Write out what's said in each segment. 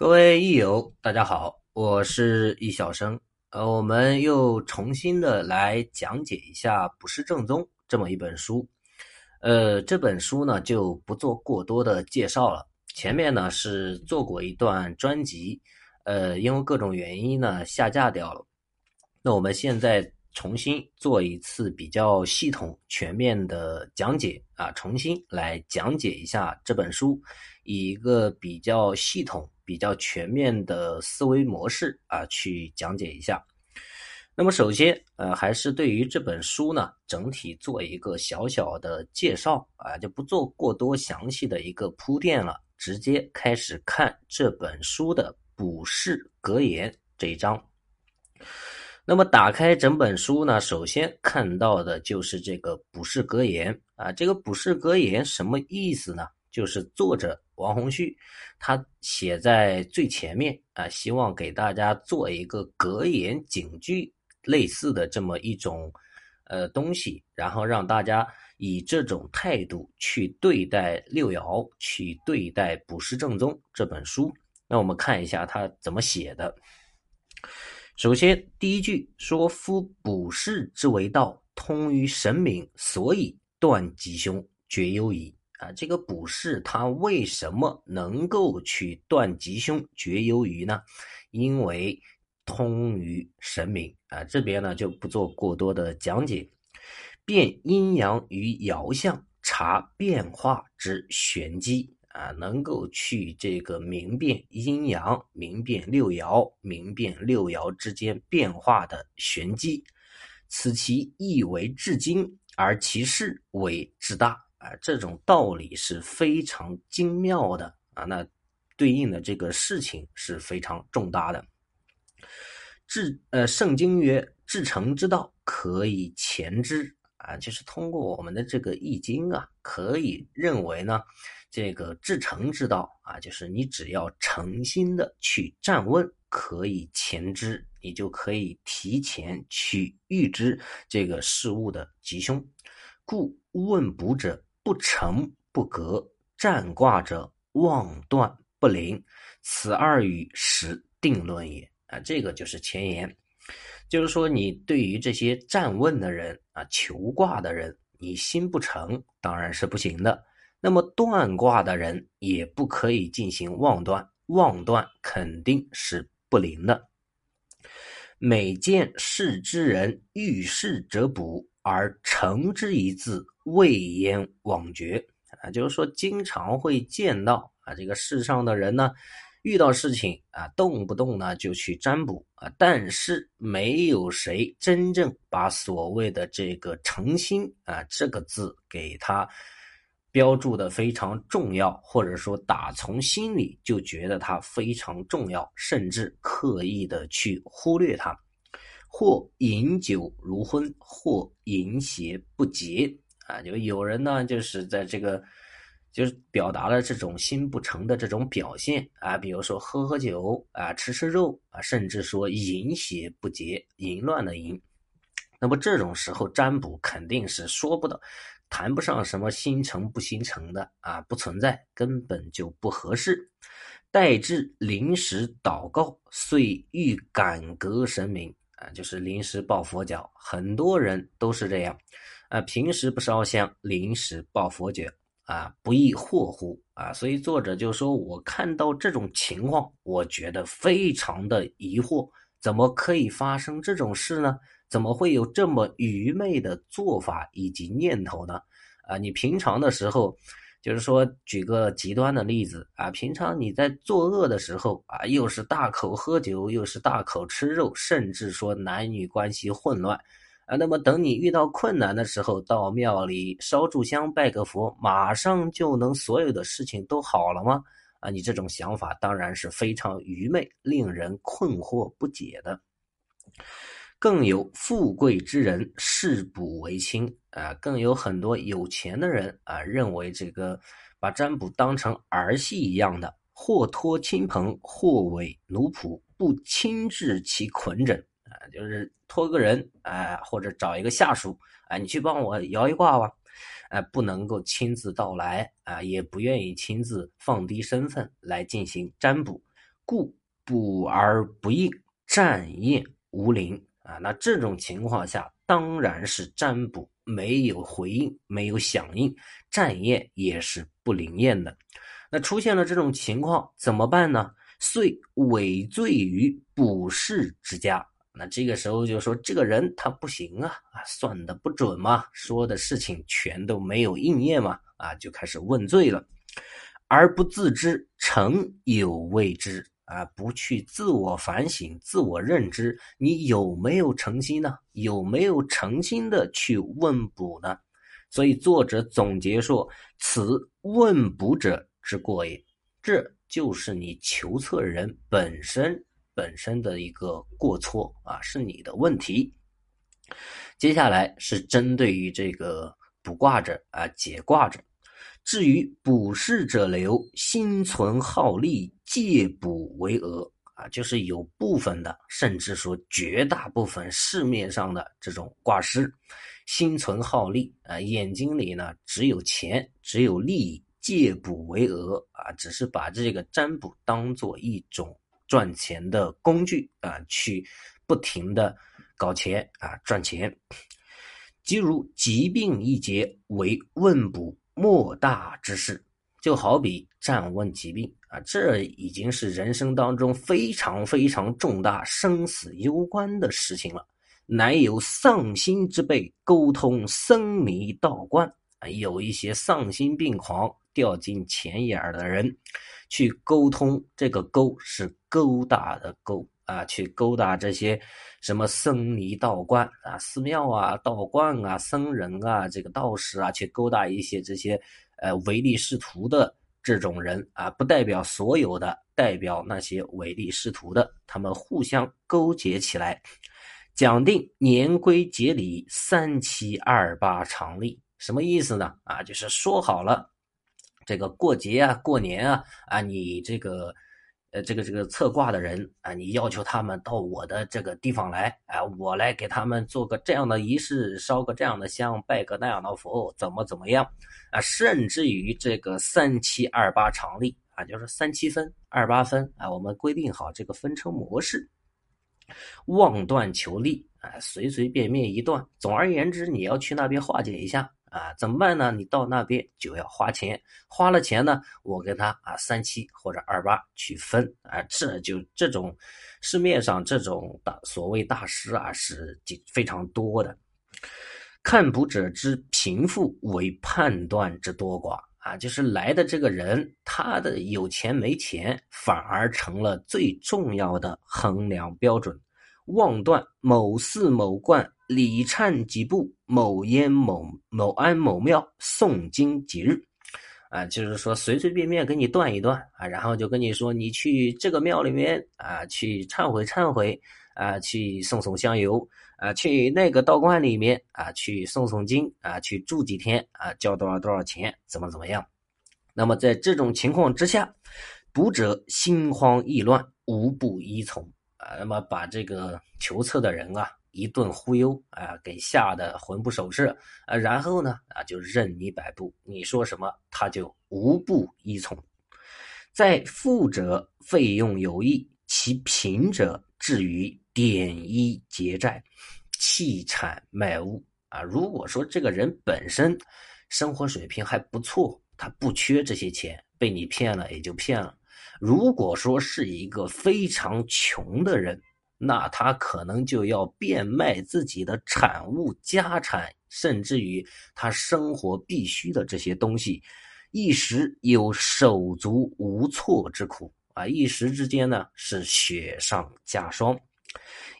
各位益友，大家好，我是易小生。呃，我们又重新的来讲解一下《不是正宗》这么一本书。呃，这本书呢就不做过多的介绍了。前面呢是做过一段专辑，呃，因为各种原因呢下架掉了。那我们现在重新做一次比较系统、全面的讲解啊，重新来讲解一下这本书，以一个比较系统。比较全面的思维模式啊，去讲解一下。那么首先，呃，还是对于这本书呢，整体做一个小小的介绍啊，就不做过多详细的一个铺垫了，直接开始看这本书的补释格言这一章。那么打开整本书呢，首先看到的就是这个补释格言啊，这个补释格言什么意思呢？就是作者王洪旭，他写在最前面啊，希望给大家做一个格言警句类似的这么一种呃东西，然后让大家以这种态度去对待六爻，去对待《卜筮正宗》这本书。那我们看一下他怎么写的。首先第一句说：“夫卜筮之为道，通于神明，所以断吉凶，绝忧疑。”啊，这个卜筮它为什么能够去断吉凶、绝忧余呢？因为通于神明啊，这边呢就不做过多的讲解。辨阴阳与爻象，察变化之玄机啊，能够去这个明辨阴阳、明辨六爻、明辨六爻之间变化的玄机。此其意为至精，而其事为至大。啊，这种道理是非常精妙的啊，那对应的这个事情是非常重大的。至呃，圣经曰：“至诚之道，可以前之。”啊，就是通过我们的这个易经啊，可以认为呢，这个至诚之道啊，就是你只要诚心的去站问，可以前之，你就可以提前去预知这个事物的吉凶。故问卜者。不成不格，占卦者妄断不灵，此二语实定论也啊！这个就是前言，就是说你对于这些占问的人啊，求卦的人，你心不诚，当然是不行的。那么断卦的人也不可以进行妄断，妄断肯定是不灵的。每见事之人遇事者补，而诚之一字。未焉枉绝啊，就是说经常会见到啊，这个世上的人呢，遇到事情啊，动不动呢就去占卜啊，但是没有谁真正把所谓的这个诚心啊这个字给他标注的非常重要，或者说打从心里就觉得它非常重要，甚至刻意的去忽略它，或饮酒如昏，或饮血不洁。啊，就有人呢，就是在这个，就是表达了这种心不诚的这种表现啊，比如说喝喝酒啊，吃吃肉啊，甚至说淫邪不洁，淫乱的淫。那么这种时候占卜肯定是说不得，谈不上什么心诚不心诚的啊，不存在，根本就不合适。待至临时祷告，遂欲感革神明啊，就是临时抱佛脚，很多人都是这样。啊，平时不烧香，临时抱佛脚，啊，不亦惑乎啊？所以作者就说：“我看到这种情况，我觉得非常的疑惑，怎么可以发生这种事呢？怎么会有这么愚昧的做法以及念头呢？啊，你平常的时候，就是说，举个极端的例子啊，平常你在作恶的时候啊，又是大口喝酒，又是大口吃肉，甚至说男女关系混乱。”啊，那么等你遇到困难的时候，到庙里烧炷香拜个佛，马上就能所有的事情都好了吗？啊，你这种想法当然是非常愚昧，令人困惑不解的。更有富贵之人视卜为亲啊，更有很多有钱的人啊，认为这个把占卜当成儿戏一样的，或托亲朋，或委奴仆，不亲至其捆枕。啊，就是托个人，啊，或者找一个下属，啊，你去帮我摇一卦吧，哎，不能够亲自到来，啊，也不愿意亲自放低身份来进行占卜，故补而不应，占验无灵啊。那这种情况下，当然是占卜没有回应，没有响应，占验也是不灵验的。那出现了这种情况怎么办呢？遂委罪于卜筮之家。那这个时候就说这个人他不行啊啊，算的不准嘛，说的事情全都没有应验嘛啊，就开始问罪了，而不自知诚有未知啊，不去自我反省、自我认知，你有没有诚心呢？有没有诚心的去问卜呢？所以作者总结说：“此问卜者。”之过也，这就是你求测人本身本身的一个过错啊，是你的问题。接下来是针对于这个卜卦者啊解卦者，至于卜筮者流，心存好利，借卜为讹啊，就是有部分的，甚至说绝大部分市面上的这种卦师，心存好利啊，眼睛里呢只有钱，只有利益。借卜为讹啊，只是把这个占卜当做一种赚钱的工具啊，去不停的搞钱啊，赚钱。即如疾病一节为问卜莫大之事，就好比占问疾病啊，这已经是人生当中非常非常重大、生死攸关的事情了，乃有丧心之辈沟通僧迷道观啊，有一些丧心病狂。掉进钱眼儿的人，去沟通，这个勾是勾搭的勾啊，去勾搭这些什么僧尼道观啊、寺庙啊、道观啊、僧人啊、这个道士啊，去勾搭一些这些呃唯利是图的这种人啊，不代表所有的，代表那些唯利是图的，他们互相勾结起来，讲定年规节礼，三七二八常例，什么意思呢？啊，就是说好了。这个过节啊，过年啊，啊，你这个，呃，这个这个测卦的人啊，你要求他们到我的这个地方来，啊，我来给他们做个这样的仪式，烧个这样的香，拜个那样的佛，怎么怎么样，啊，甚至于这个三七二八常例啊，就是三七分、二八分啊，我们规定好这个分成模式，妄断求利啊，随随便便一断，总而言之，你要去那边化解一下。啊，怎么办呢？你到那边就要花钱，花了钱呢，我跟他啊三七或者二八去分啊，这就这种市面上这种大所谓大师啊是非常多的。看卜者之贫富为判断之多寡啊，就是来的这个人他的有钱没钱，反而成了最重要的衡量标准。妄断某寺某观。礼忏几步，某烟某某安某庙诵经几日，啊，就是说随随便便给你断一断啊，然后就跟你说你去这个庙里面啊，去忏悔忏悔啊，去送送香油啊，去那个道观里面啊，去诵诵经啊，去住几天啊，交多少多少钱，怎么怎么样？那么在这种情况之下，卜者心慌意乱，无不依从啊，那么把这个求测的人啊。一顿忽悠啊，给吓得魂不守舍啊，然后呢啊，就任你摆布，你说什么他就无不依从。在富者费用有益，其贫者至于点衣结债、弃产卖屋啊。如果说这个人本身生活水平还不错，他不缺这些钱，被你骗了也就骗了。如果说是一个非常穷的人，那他可能就要变卖自己的产物、家产，甚至于他生活必须的这些东西，一时有手足无措之苦啊！一时之间呢，是雪上加霜，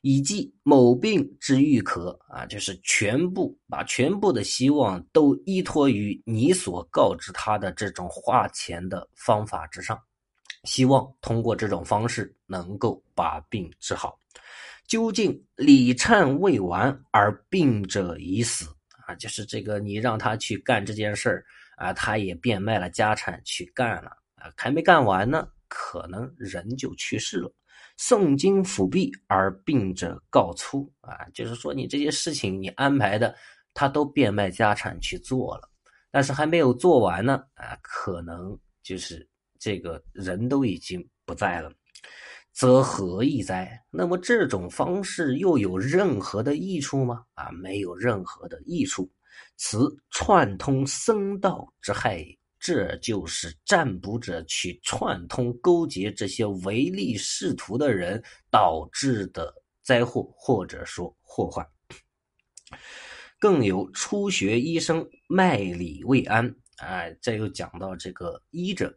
以及某病之愈可啊！就是全部把全部的希望都依托于你所告知他的这种花钱的方法之上，希望通过这种方式能够把病治好。究竟礼忏未完而病者已死啊？就是这个，你让他去干这件事儿啊，他也变卖了家产去干了啊，还没干完呢，可能人就去世了。诵经辅弼而病者告出啊，就是说你这些事情你安排的，他都变卖家产去做了，但是还没有做完呢啊，可能就是这个人都已经不在了。则何益哉？那么这种方式又有任何的益处吗？啊，没有任何的益处。此串通僧道之害。这就是占卜者去串通勾结这些唯利是图的人导致的灾祸，或者说祸患。更有初学医生卖理未安，哎，这又讲到这个医者，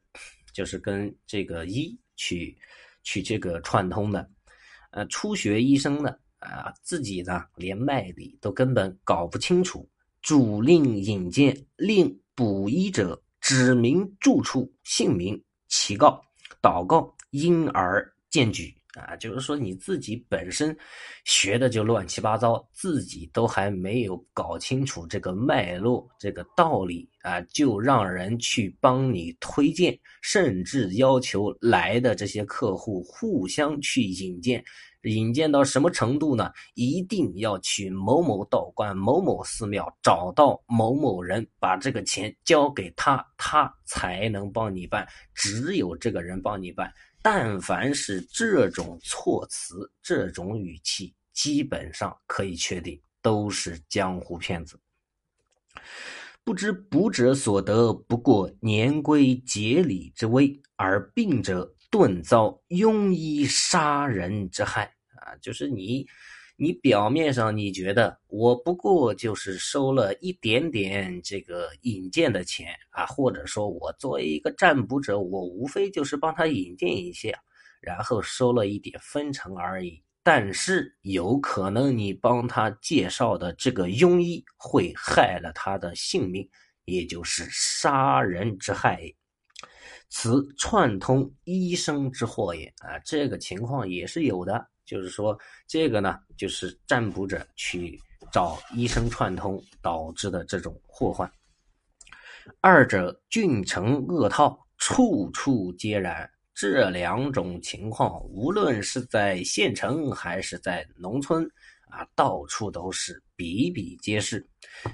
就是跟这个医去去这个串通的。呃，初学医生呢，啊，自己呢连脉理都根本搞不清楚，主令引荐令补医者。指明住处、姓名、祈告、祷告，因而见举啊，就是说你自己本身学的就乱七八糟，自己都还没有搞清楚这个脉络、这个道理啊，就让人去帮你推荐，甚至要求来的这些客户互相去引荐。引荐到什么程度呢？一定要去某某道观、某某寺庙找到某某人，把这个钱交给他，他才能帮你办。只有这个人帮你办。但凡是这种措辞、这种语气，基本上可以确定都是江湖骗子。不知卜者所得不过年归节礼之威，而病者。顿遭庸医杀人之害啊！就是你，你表面上你觉得我不过就是收了一点点这个引荐的钱啊，或者说我作为一个占卜者，我无非就是帮他引荐一下，然后收了一点分成而已。但是有可能你帮他介绍的这个庸医会害了他的性命，也就是杀人之害。此串通医生之祸也啊，这个情况也是有的。就是说，这个呢，就是占卜者去找医生串通导致的这种祸患。二者郡城恶套，处处皆然。这两种情况，无论是在县城还是在农村啊，到处都是比比皆是。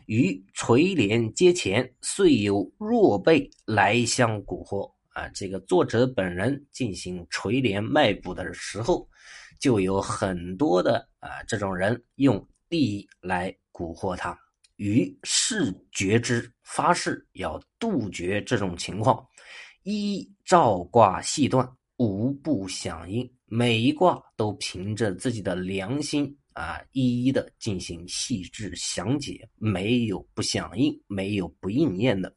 于垂帘阶前，遂有若辈来相蛊惑。啊，这个作者本人进行垂帘卖卜的时候，就有很多的啊这种人用利益来蛊惑他，于是决之，发誓要杜绝这种情况。一照卦细断，无不响应，每一卦都凭着自己的良心啊，一一的进行细致详解，没有不响应，没有不应验的。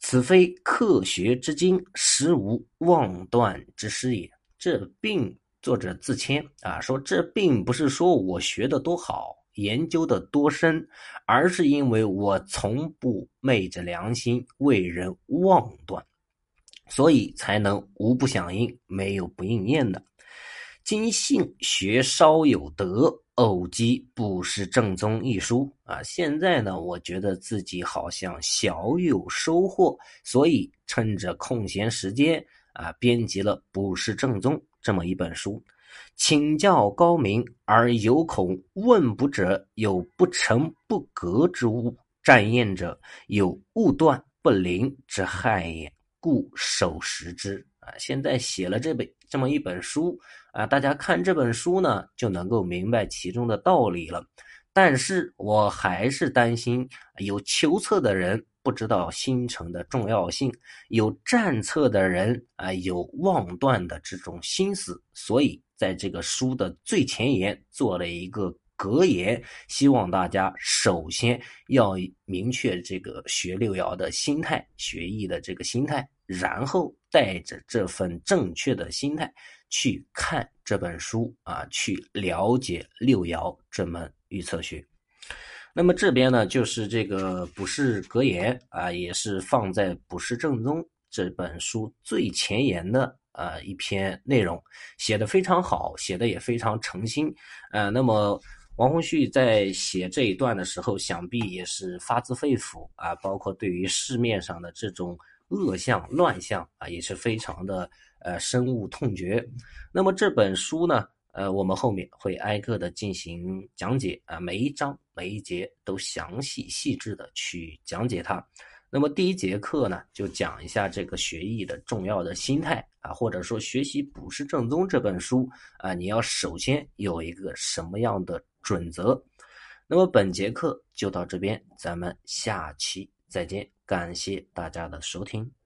此非科学之精，实无妄断之师也。这并作者自谦啊，说这并不是说我学的多好，研究的多深，而是因为我从不昧着良心为人妄断，所以才能无不响应，没有不应验的。今信学稍有得。偶记不是正宗一书啊！现在呢，我觉得自己好像小有收获，所以趁着空闲时间啊，编辑了《不是正宗》这么一本书，请教高明而有恐问卜者有不成不格之物，占验者有误断不灵之害也，故守时之啊！现在写了这本这么一本书。啊，大家看这本书呢，就能够明白其中的道理了。但是我还是担心有求测的人不知道新城的重要性，有占策的人啊有妄断的这种心思，所以在这个书的最前沿做了一个格言，希望大家首先要明确这个学六爻的心态，学艺的这个心态，然后带着这份正确的心态。去看这本书啊，去了解六爻这门预测学。那么这边呢，就是这个卜筮格言啊，也是放在《卜筮正宗》这本书最前沿的啊一篇内容，写的非常好，写的也非常诚心。呃，那么王洪旭在写这一段的时候，想必也是发自肺腑啊，包括对于市面上的这种恶相乱象啊，也是非常的。呃，深恶痛绝。那么这本书呢，呃，我们后面会挨个的进行讲解啊，每一章每一节都详细细致的去讲解它。那么第一节课呢，就讲一下这个学艺的重要的心态啊，或者说学习《卜筮正宗》这本书啊，你要首先有一个什么样的准则？那么本节课就到这边，咱们下期再见，感谢大家的收听。